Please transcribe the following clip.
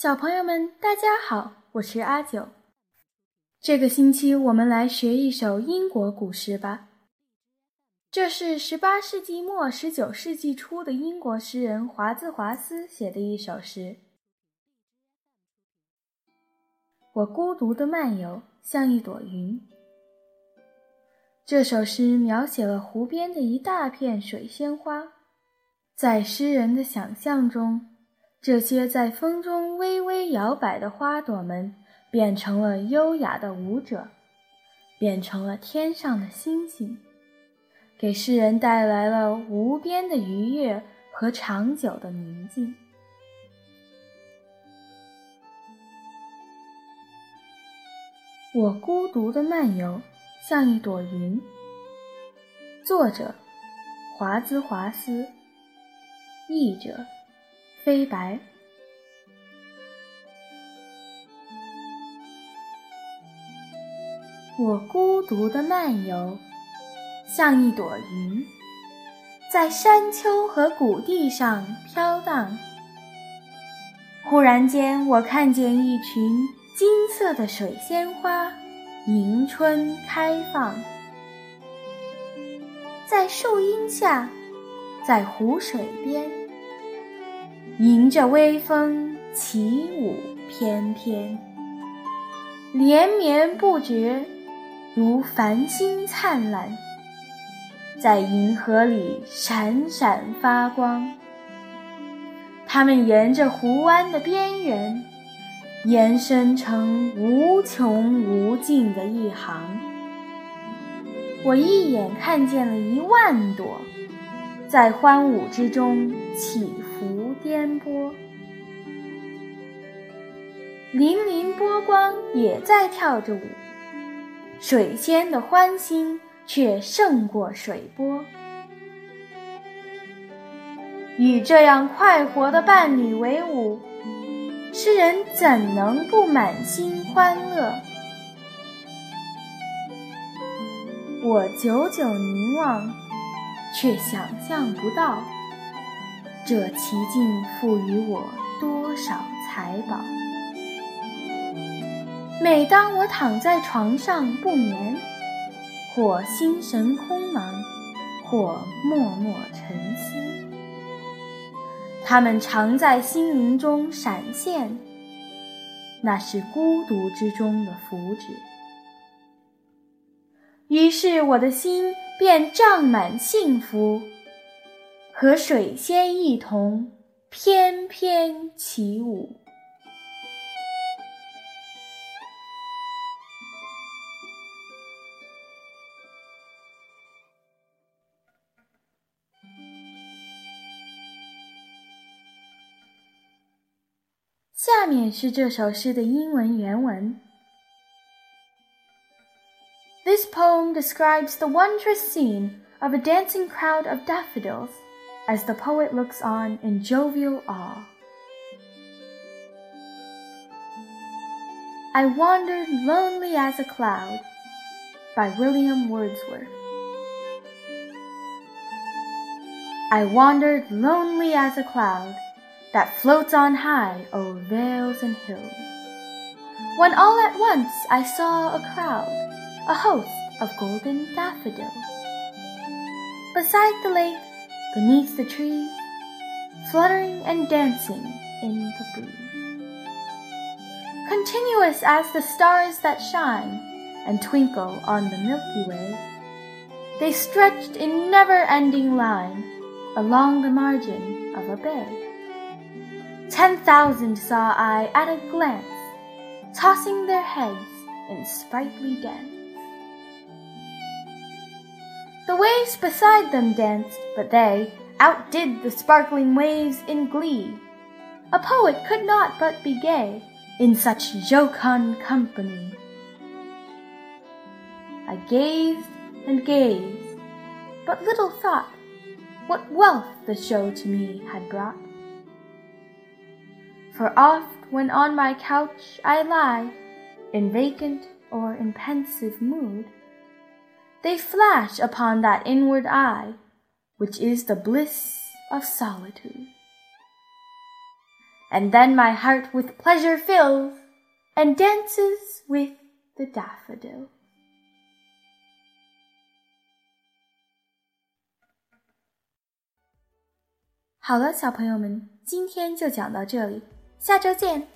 小朋友们，大家好，我是阿九。这个星期我们来学一首英国古诗吧。这是十八世纪末、十九世纪初的英国诗人华兹华斯写的一首诗。我孤独的漫游，像一朵云。这首诗描写了湖边的一大片水仙花，在诗人的想象中，这些在风中微微摇摆的花朵们变成了优雅的舞者，变成了天上的星星，给世人带来了无边的愉悦和长久的宁静。我孤独的漫游。像一朵云。作者：华兹华斯。译者：飞白。我孤独的漫游，像一朵云，在山丘和谷地上飘荡。忽然间，我看见一群金色的水仙花。迎春开放，在树荫下，在湖水边，迎着微风起舞翩翩，连绵不绝，如繁星灿烂，在银河里闪闪发光。它们沿着湖湾的边缘。延伸成无穷无尽的一行，我一眼看见了一万朵，在欢舞之中起伏颠簸，粼粼波光也在跳着舞，水仙的欢欣却胜过水波。与这样快活的伴侣为伍。诗人怎能不满心欢乐？我久久凝望，却想象不到这奇境赋予我多少财宝。每当我躺在床上不眠，或心神空茫，或默默沉思。它们常在心灵中闪现，那是孤独之中的福祉。于是我的心便胀满幸福，和水仙一同翩翩起舞。下面是这首诗的英文原文。This poem describes the wondrous scene of a dancing crowd of daffodils as the poet looks on in jovial awe. I wandered lonely as a cloud by William Wordsworth. I wandered lonely as a cloud that floats on high o'er vales and hills. When all at once I saw a crowd, a host of golden daffodils. Beside the lake, beneath the trees, fluttering and dancing in the breeze. Continuous as the stars that shine and twinkle on the Milky Way, they stretched in never-ending line along the margin of a bay. Ten thousand saw I at a glance, tossing their heads in sprightly dance. The waves beside them danced, but they outdid the sparkling waves in glee. A poet could not but be gay in such jocund company. I gazed and gazed, but little thought what wealth the show to me had brought. For oft when on my couch I lie, in vacant or in pensive mood, they flash upon that inward eye, which is the bliss of solitude. and then my heart with pleasure fills and dances with the daffodil. 好了，小朋友们，今天就讲到这里，下周见。